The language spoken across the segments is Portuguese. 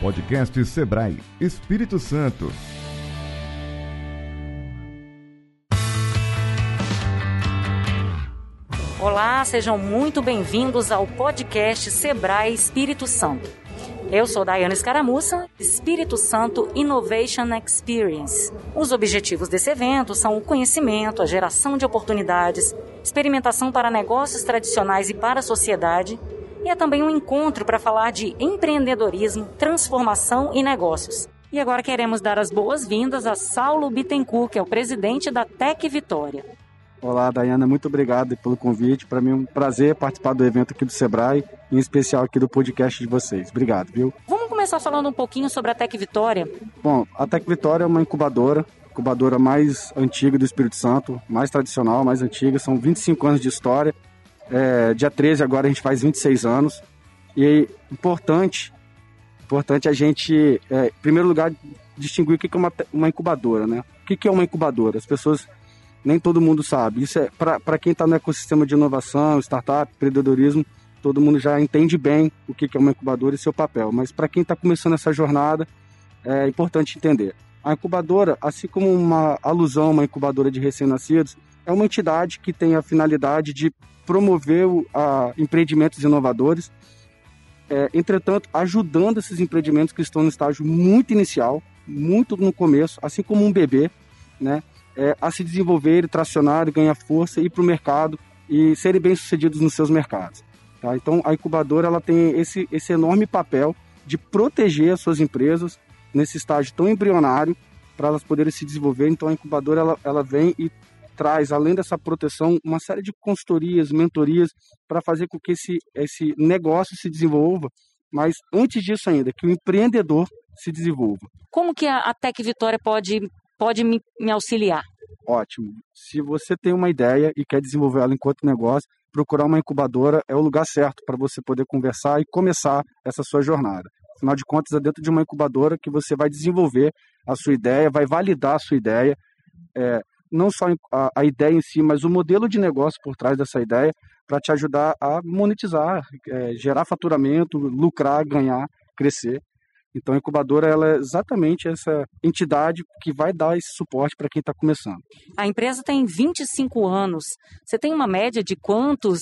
Podcast Sebrae Espírito Santo. Olá, sejam muito bem-vindos ao podcast Sebrae Espírito Santo. Eu sou Daiane Escaramuça, Espírito Santo Innovation Experience. Os objetivos desse evento são o conhecimento, a geração de oportunidades, experimentação para negócios tradicionais e para a sociedade, e é também um encontro para falar de empreendedorismo, transformação e negócios. E agora queremos dar as boas-vindas a Saulo Bittencourt, que é o presidente da Tec Vitória. Olá, Dayana, muito obrigado pelo convite. Para mim é um prazer participar do evento aqui do Sebrae, em especial aqui do podcast de vocês. Obrigado, viu? Vamos começar falando um pouquinho sobre a Tec Vitória. Bom, a Tec Vitória é uma incubadora, incubadora mais antiga do Espírito Santo, mais tradicional, mais antiga, são 25 anos de história. É, dia 13 agora a gente faz 26 anos. E importante, importante a gente, é, em primeiro lugar, distinguir o que é uma, uma incubadora, né? O que é uma incubadora? As pessoas nem todo mundo sabe. Isso é para quem está no ecossistema de inovação, startup, empreendedorismo, todo mundo já entende bem o que é uma incubadora e seu papel. Mas para quem está começando essa jornada, é importante entender. A incubadora, assim como uma alusão a uma incubadora de recém-nascidos, é uma entidade que tem a finalidade de promover a empreendimentos inovadores, é, entretanto, ajudando esses empreendimentos que estão no estágio muito inicial, muito no começo, assim como um bebê, né? é, a se desenvolver, tracionar, ganhar força, ir para o mercado e serem bem-sucedidos nos seus mercados. Tá? Então, a incubadora ela tem esse, esse enorme papel de proteger as suas empresas nesse estágio tão embrionário para elas poderem se desenvolver. Então, a incubadora ela, ela vem e traz, além dessa proteção, uma série de consultorias, mentorias para fazer com que esse, esse negócio se desenvolva, mas antes disso ainda, que o empreendedor se desenvolva. Como que a Tec Vitória pode pode me, me auxiliar? Ótimo. Se você tem uma ideia e quer desenvolver ela enquanto negócio, procurar uma incubadora é o lugar certo para você poder conversar e começar essa sua jornada. Afinal de contas, é dentro de uma incubadora que você vai desenvolver a sua ideia, vai validar a sua ideia, é, não só a, a, ideia em si, mas o modelo de negócio por trás dessa ideia, para te ajudar a monetizar, é, gerar faturamento, lucrar, ganhar, crescer. Então, a incubadora ela é exatamente essa entidade que vai dar esse suporte para quem está começando. A empresa tem 25 anos. Você tem uma média de quantos,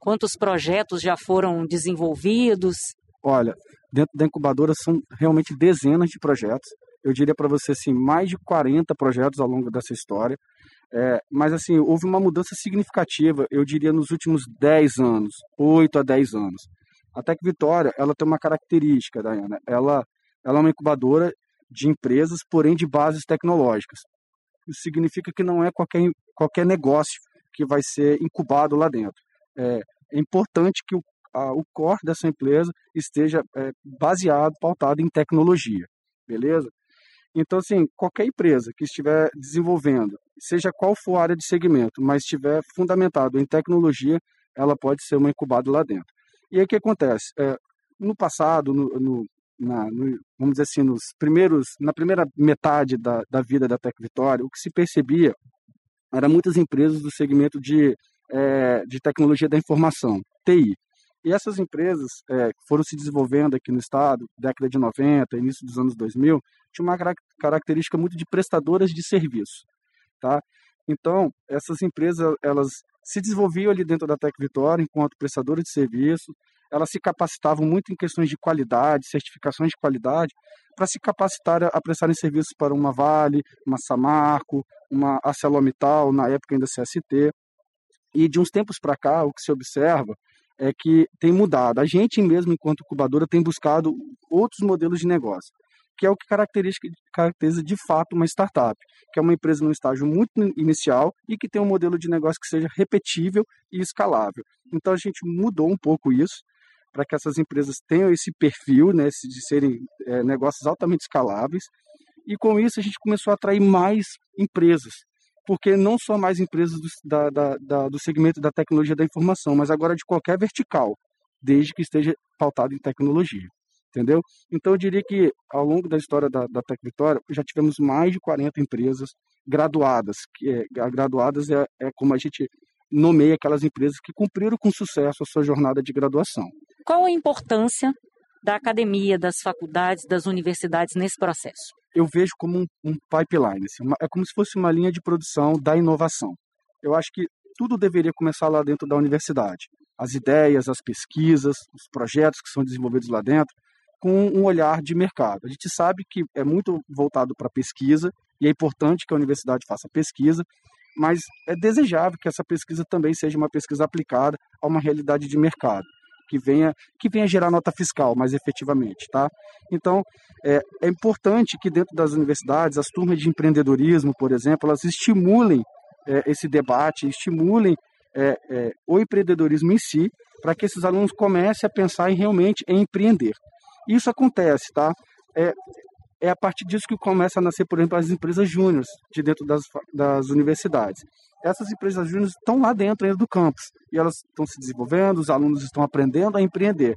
quantos projetos já foram desenvolvidos? Olha, dentro da incubadora são realmente dezenas de projetos. Eu diria para você assim, mais de 40 projetos ao longo dessa história. É, mas assim, houve uma mudança significativa, eu diria, nos últimos 10 anos, 8 a 10 anos. A Tec Vitória, ela tem uma característica, Dayana. Ela, ela é uma incubadora de empresas, porém de bases tecnológicas. Isso significa que não é qualquer, qualquer negócio que vai ser incubado lá dentro. É, é importante que o, a, o core dessa empresa esteja é, baseado, pautado em tecnologia, beleza? Então, assim, qualquer empresa que estiver desenvolvendo, seja qual for a área de segmento, mas estiver fundamentado em tecnologia, ela pode ser uma incubada lá dentro. E aí o que acontece? É, no passado, no, no, na, no, vamos dizer assim, nos primeiros, na primeira metade da, da vida da Tec Vitória, o que se percebia era muitas empresas do segmento de, é, de tecnologia da informação, TI. E essas empresas é, foram se desenvolvendo aqui no estado, década de 90, início dos anos 2000, tinha uma característica muito de prestadoras de serviço, tá? Então, essas empresas, elas se desenvolviam ali dentro da Tec Vitória enquanto prestadora de serviço, elas se capacitavam muito em questões de qualidade, certificações de qualidade, para se capacitar a prestarem serviços para uma Vale, uma Samarco, uma ArcelorMittal, na época ainda CST. E de uns tempos para cá, o que se observa é que tem mudado. A gente mesmo, enquanto incubadora, tem buscado outros modelos de negócio que é o que caracteriza, caracteriza de fato uma startup, que é uma empresa num estágio muito inicial e que tem um modelo de negócio que seja repetível e escalável. Então a gente mudou um pouco isso para que essas empresas tenham esse perfil né, de serem é, negócios altamente escaláveis. E com isso a gente começou a atrair mais empresas, porque não só mais empresas do, da, da, da, do segmento da tecnologia da informação, mas agora de qualquer vertical, desde que esteja pautado em tecnologia entendeu? Então eu diria que ao longo da história da, da Vitória já tivemos mais de 40 empresas graduadas, que é, graduadas é, é como a gente nomeia aquelas empresas que cumpriram com sucesso a sua jornada de graduação. Qual a importância da academia, das faculdades, das universidades nesse processo? Eu vejo como um, um pipeline, assim, uma, é como se fosse uma linha de produção da inovação. Eu acho que tudo deveria começar lá dentro da universidade. As ideias, as pesquisas, os projetos que são desenvolvidos lá dentro, com um olhar de mercado. A gente sabe que é muito voltado para pesquisa e é importante que a universidade faça pesquisa, mas é desejável que essa pesquisa também seja uma pesquisa aplicada a uma realidade de mercado que venha que venha gerar nota fiscal mais efetivamente, tá? Então é, é importante que dentro das universidades as turmas de empreendedorismo, por exemplo, elas estimulem é, esse debate, estimulem é, é o empreendedorismo em si, para que esses alunos comecem a pensar em realmente em empreender. Isso acontece, tá? É, é a partir disso que começa a nascer, por exemplo, as empresas júniores de dentro das, das universidades. Essas empresas júniores estão lá dentro ainda do campus e elas estão se desenvolvendo, os alunos estão aprendendo a empreender.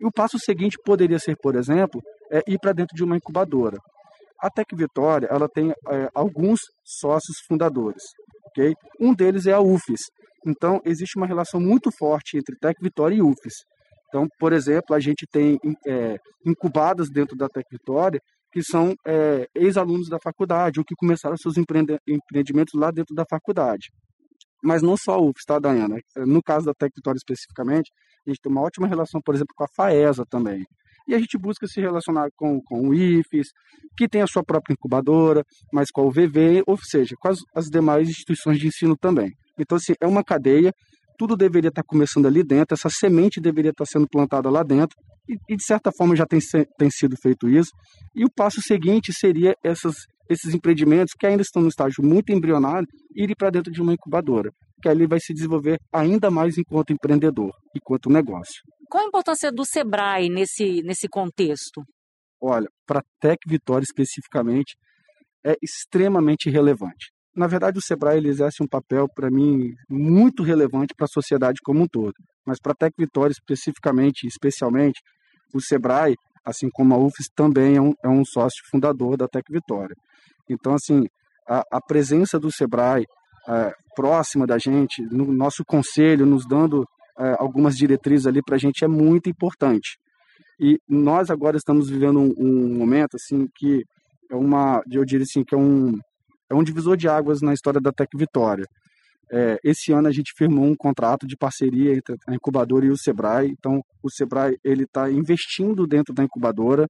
E o passo seguinte poderia ser, por exemplo, é ir para dentro de uma incubadora. A Tec Vitória ela tem é, alguns sócios fundadores, ok? Um deles é a UFES. Então existe uma relação muito forte entre Tec Vitória e UFES. Então, por exemplo, a gente tem é, incubadas dentro da Tec Vitória que são é, ex-alunos da faculdade ou que começaram seus empreende empreendimentos lá dentro da faculdade. Mas não só a UFS, tá, Dayana? No caso da Tec Vitória especificamente, a gente tem uma ótima relação, por exemplo, com a FAESA também. E a gente busca se relacionar com, com o IFES, que tem a sua própria incubadora, mas com o VV, ou seja, com as, as demais instituições de ensino também. Então, assim, é uma cadeia tudo deveria estar começando ali dentro, essa semente deveria estar sendo plantada lá dentro, e, e de certa forma já tem, tem sido feito isso. E o passo seguinte seria essas, esses empreendimentos que ainda estão no estágio muito embrionário, irem para dentro de uma incubadora, que ali vai se desenvolver ainda mais enquanto empreendedor, enquanto negócio. Qual a importância do Sebrae nesse, nesse contexto? Olha, para a Tec Vitória especificamente, é extremamente relevante na verdade, o Sebrae ele exerce um papel, para mim, muito relevante para a sociedade como um todo. Mas para a Tec Vitória, especificamente, especialmente, o Sebrae, assim como a UFES, também é um, é um sócio fundador da Tec Vitória. Então, assim, a, a presença do Sebrae é, próxima da gente, no nosso conselho, nos dando é, algumas diretrizes ali para a gente é muito importante. E nós agora estamos vivendo um, um momento, assim, que é uma, eu diria assim, que é um, é um divisor de águas na história da Tec Vitória. É, esse ano a gente firmou um contrato de parceria entre a incubadora e o Sebrae. Então, o Sebrae ele está investindo dentro da incubadora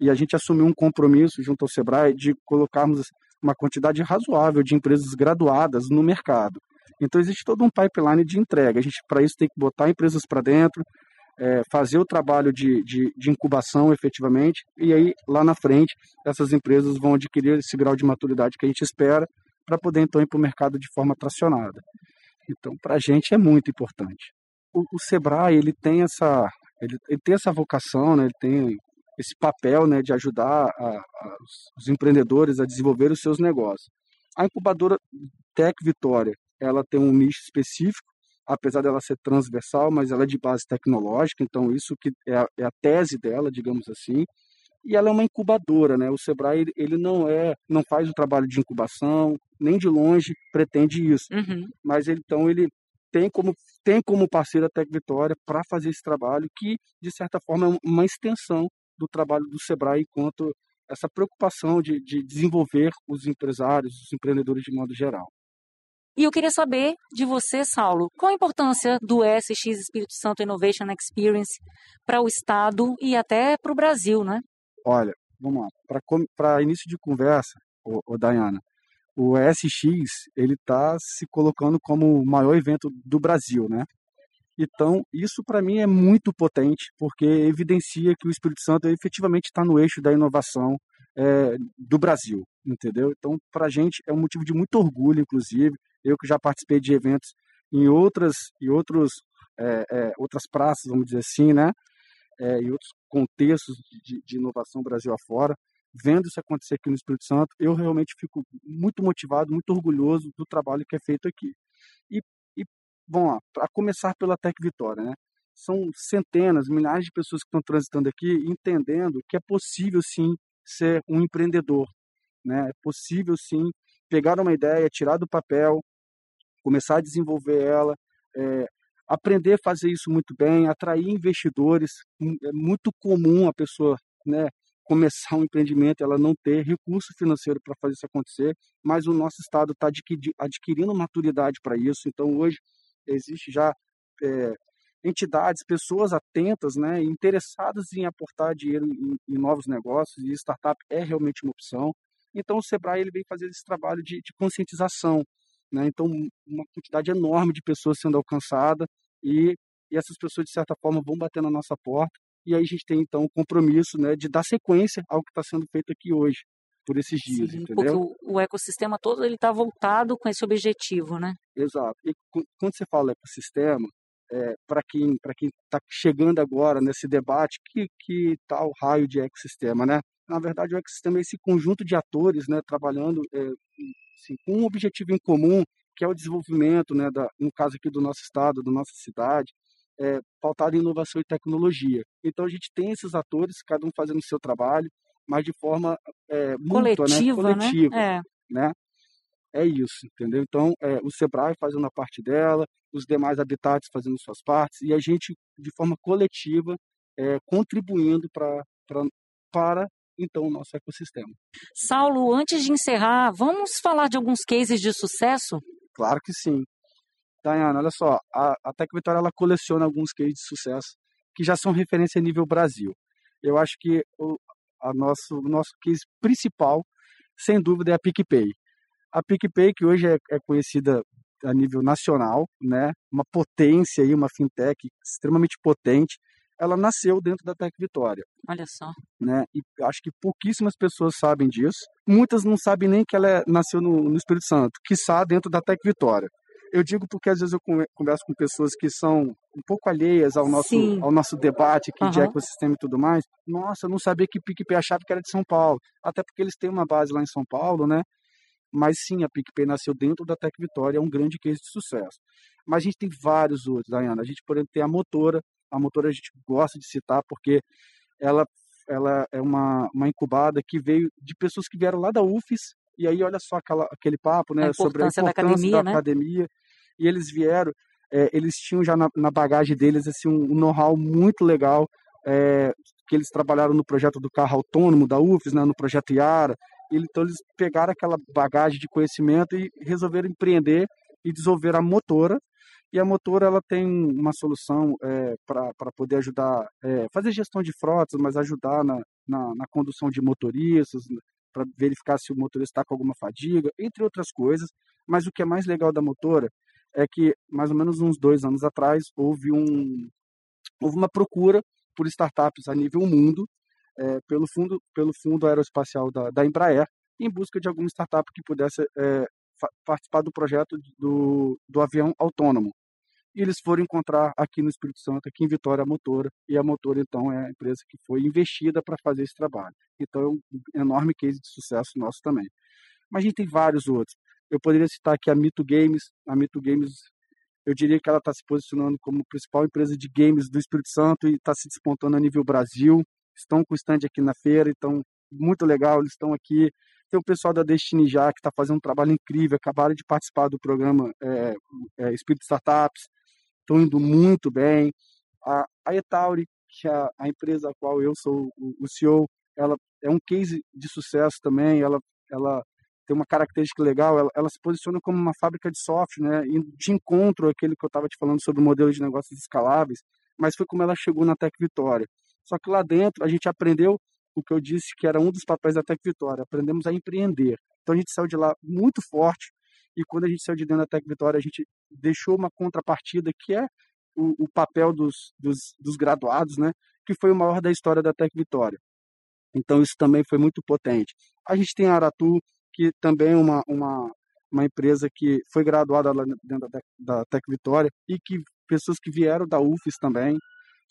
e a gente assumiu um compromisso junto ao Sebrae de colocarmos uma quantidade razoável de empresas graduadas no mercado. Então, existe todo um pipeline de entrega. A gente, para isso, tem que botar empresas para dentro, é, fazer o trabalho de, de, de, incubação efetivamente, e aí lá na frente essas empresas vão adquirir esse grau de maturidade que a gente espera para poder então ir para o mercado de forma tracionada. Então, para a gente é muito importante. O, o, Sebrae ele tem essa ele, ele, tem essa vocação, né? ele tem esse papel né, de ajudar a, a, os empreendedores a desenvolver os seus negócios. A incubadora Tec Vitória ela tem um nicho específico apesar dela ser transversal, mas ela é de base tecnológica, então isso que é a, é a tese dela, digamos assim. E ela é uma incubadora, né? O Sebrae ele não é, não faz o trabalho de incubação, nem de longe pretende isso. Uhum. Mas então ele tem como tem como parceira a Tec Vitória para fazer esse trabalho que de certa forma é uma extensão do trabalho do Sebrae enquanto essa preocupação de, de desenvolver os empresários, os empreendedores de modo geral. E eu queria saber de você, Saulo, qual a importância do SX Espírito Santo Innovation Experience para o Estado e até para o Brasil, né? Olha, vamos lá. Para início de conversa, ô, ô Dayana, o SX ele está se colocando como o maior evento do Brasil, né? Então, isso para mim é muito potente, porque evidencia que o Espírito Santo efetivamente está no eixo da inovação é, do Brasil, entendeu? Então, para a gente é um motivo de muito orgulho, inclusive, eu que já participei de eventos em outras e outros é, é, outras praças, vamos dizer assim, né? É, e outros contextos de, de, inovação Brasil afora, vendo isso acontecer aqui no Espírito Santo, eu realmente fico muito motivado, muito orgulhoso do trabalho que é feito aqui. E, e bom, para começar pela Tec Vitória, né? São centenas, milhares de pessoas que estão transitando aqui, entendendo que é possível sim ser um empreendedor, né? É possível sim pegar uma ideia, tirar do papel, começar a desenvolver ela, é, aprender a fazer isso muito bem, atrair investidores. Hum, é muito comum a pessoa né, começar um empreendimento, ela não ter recurso financeiro para fazer isso acontecer, mas o nosso Estado está adquirindo maturidade para isso. Então, hoje, existe já é, entidades, pessoas atentas, né, interessadas em aportar dinheiro em, em, novos negócios, e startup é realmente uma opção. Então, o Sebrae ele vem fazer esse trabalho de, de conscientização. Né? Então, uma quantidade enorme de pessoas sendo alcançada e, e essas pessoas, de certa forma, vão bater na nossa porta. E aí a gente tem, então, o compromisso né, de dar sequência ao que está sendo feito aqui hoje, por esses dias, Sim, entendeu? Porque o, o, ecossistema todo ele está voltado com esse objetivo, né? Exato. E quando você fala ecossistema, é, para quem está chegando agora nesse debate, que que tal raio de ecossistema, né? Na verdade, o ecossistema é esse conjunto de atores, né, trabalhando é, assim, com um objetivo em comum, que é o desenvolvimento, né, da, no caso aqui do nosso estado, da nossa cidade, é, pautado em inovação e tecnologia. Então a gente tem esses atores, cada um fazendo o seu trabalho, mas de forma é, mútua, coletiva, né? coletiva, né? É. né? É isso, entendeu? Então, é, o Sebrae fazendo a parte dela, os demais habitats fazendo suas partes, e a gente, de forma coletiva, é, contribuindo pra, pra, para então o nosso ecossistema. Saulo, antes de encerrar, vamos falar de alguns cases de sucesso? Claro que sim. Dayana, olha só, a, a Tec Vitória ela coleciona alguns cases de sucesso que já são referência a nível Brasil. Eu acho que o a nosso, o nosso case principal, sem dúvida, é a PicPay. A PicPay, que hoje é, é conhecida a nível nacional, né, uma potência aí, uma fintech extremamente potente, ela nasceu dentro da Tec Vitória. Olha só. Né? E acho que pouquíssimas pessoas sabem disso. Muitas não sabem nem que ela é, nasceu no, no Espírito Santo, que está dentro da Tec Vitória. Eu digo porque às vezes eu converso com pessoas que são um pouco alheias ao nosso, ao nosso debate aqui uhum. de ecossistema e tudo mais. Nossa, eu não sabia que PicPay achava que era de São Paulo. Até porque eles têm uma base lá em São Paulo, né? Mas sim, a PicPay nasceu dentro da Tec Vitória, é um grande case de sucesso. Mas a gente tem vários outros, Dayana. A gente, por exemplo, tem a Motora, a motora a gente gosta de citar porque ela, ela é uma, uma incubada que veio de pessoas que vieram lá da UFES, e aí olha só aquela, aquele papo né, a sobre a importância da academia, da né? academia. E eles vieram, é, eles tinham já na, na, bagagem deles assim, um, um know-how muito legal, é, que eles trabalharam no projeto do carro autônomo da UFES, né, no projeto Iara, então eles pegaram aquela bagagem de conhecimento e resolveram empreender e desenvolver a motora, e a Motora ela tem uma solução é, para poder ajudar, é, fazer gestão de frotas, mas ajudar na, na, na condução de motoristas, para verificar se o motorista está com alguma fadiga, entre outras coisas. Mas o que é mais legal da Motora é que, mais ou menos uns dois anos atrás, houve, um, houve uma procura por startups a nível mundo, é, pelo, fundo, pelo fundo aeroespacial da, da Embraer, em busca de alguma startup que pudesse é, participar do projeto do, do avião autônomo e eles foram encontrar aqui no Espírito Santo, aqui em Vitória, a Motora, e a Motora, então, é a empresa que foi investida para fazer esse trabalho. Então, é um enorme case de sucesso nosso também. Mas a gente tem vários outros. Eu poderia citar aqui a Mito Games. A Mito Games, eu diria que ela está se posicionando como principal empresa de games do Espírito Santo e está se despontando a nível Brasil. Estão com stand aqui na feira, então, muito legal, eles estão aqui. Tem o pessoal da Destiny já, que está fazendo um trabalho incrível, acabaram de participar do programa é, é, Espírito Startups estão indo muito bem. A, a Etauri, que é a, a, empresa a qual eu sou o, o CEO, ela é um case de sucesso também, ela, ela tem uma característica legal, ela, ela se posiciona como uma fábrica de software, né, de encontro aquele que eu estava te falando sobre o modelo de negócios escaláveis, mas foi como ela chegou na Tec Vitória. Só que lá dentro a gente aprendeu o que eu disse que era um dos papéis da Tec Vitória, aprendemos a empreender. Então a gente saiu de lá muito forte, e quando a gente saiu de dentro da Tec Vitória, a gente deixou uma contrapartida que é o, o papel dos, dos, dos, graduados, né? Que foi o maior da história da Tec Vitória. Então isso também foi muito potente. A gente tem a Aratu, que também é uma, uma, uma empresa que foi graduada lá dentro da, da Tec Vitória e que pessoas que vieram da UFES também.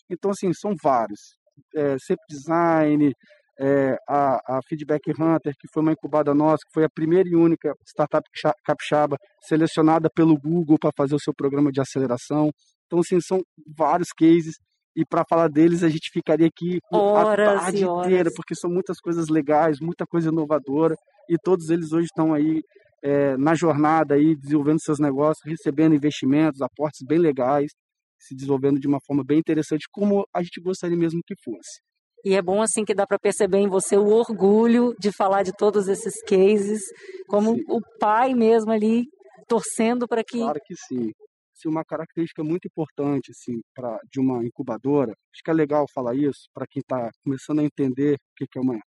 Então, assim, são vários. É, Design, é, a, a, Feedback Hunter, que foi uma incubada nossa, que foi a primeira e única startup capixaba selecionada pelo Google para fazer o seu programa de aceleração. Então, assim, são vários cases e para falar deles a gente ficaria aqui horas a tarde inteira, porque são muitas coisas legais, muita coisa inovadora e todos eles hoje estão aí é, na jornada aí desenvolvendo seus negócios, recebendo investimentos, aportes bem legais. se desenvolvendo de uma forma bem interessante, como a gente gostaria mesmo que fosse. E é bom assim que dá para perceber em você o orgulho de falar de todos esses cases, como sim. o pai mesmo ali torcendo para que Claro que sim. Sim, uma característica muito importante assim para de uma incubadora, acho que é legal falar isso para quem está começando a entender o que, que é uma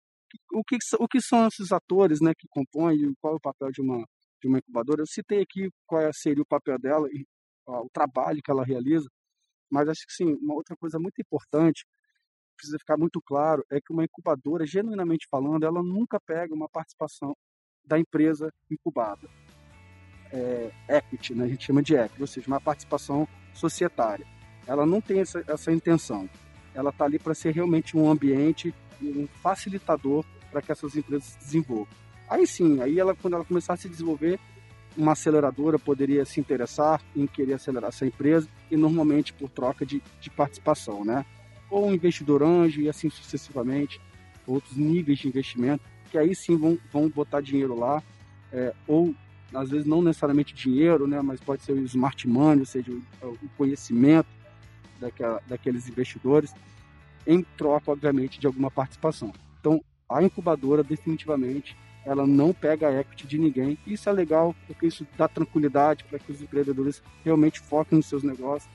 o que, o que são esses atores né, que compõem e qual é o papel de uma, de uma incubadora. Eu citei aqui qual é, seria o papel dela e ó, o trabalho que ela realiza, mas acho que sim, uma outra coisa muito importante, precisa ficar muito claro, é que uma incubadora, genuinamente falando, ela nunca pega uma participação da empresa incubada. É, equity, né? a gente chama de equity, ou seja, uma participação societária. Ela não tem essa, essa intenção. Ela está ali para ser realmente um ambiente um facilitador para que essas empresas se desenvolvam. Aí sim, aí ela, quando ela começar a se desenvolver, uma aceleradora poderia se interessar em querer acelerar essa empresa e normalmente por troca de, de participação, né? Ou um investidor anjo e assim sucessivamente, outros níveis de investimento, que aí sim vão, vão botar dinheiro lá, é, ou às vezes não necessariamente dinheiro, né? Mas pode ser o smart money, ou seja, o, conhecimento daquela, daqueles investidores em troca, obviamente, de alguma participação. Então, a incubadora, definitivamente, ela não pega equity de ninguém. Isso é legal, porque isso dá tranquilidade para que os empreendedores realmente foquem nos seus negócios,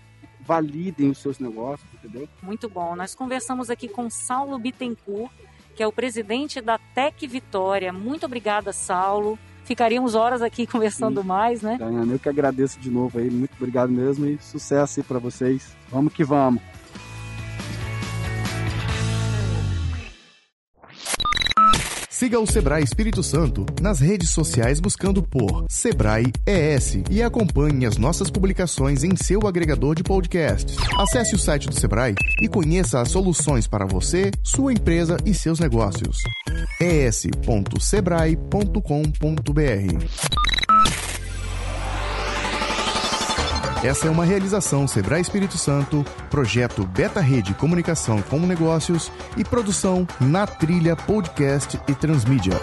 validem os seus negócios, entendeu? Muito bom. Nós conversamos aqui com Saulo Bittencourt, que é o presidente da Tec Vitória. Muito obrigada, Saulo. Ficaríamos horas aqui conversando Sim. mais, né? Daiane, eu que agradeço de novo aí. Muito obrigado mesmo e sucesso aí para vocês. Vamos que vamos. Siga o Sebrae Espírito Santo nas redes sociais buscando por Sebrae ES e acompanhe as nossas publicações em seu agregador de podcasts. Acesse o site do Sebrae e conheça as soluções para você, sua empresa e seus negócios. es.sebrae.com.br Essa é uma realização Sebrae Espírito Santo, projeto Beta Rede Comunicação com Negócios e produção na trilha podcast e transmídia.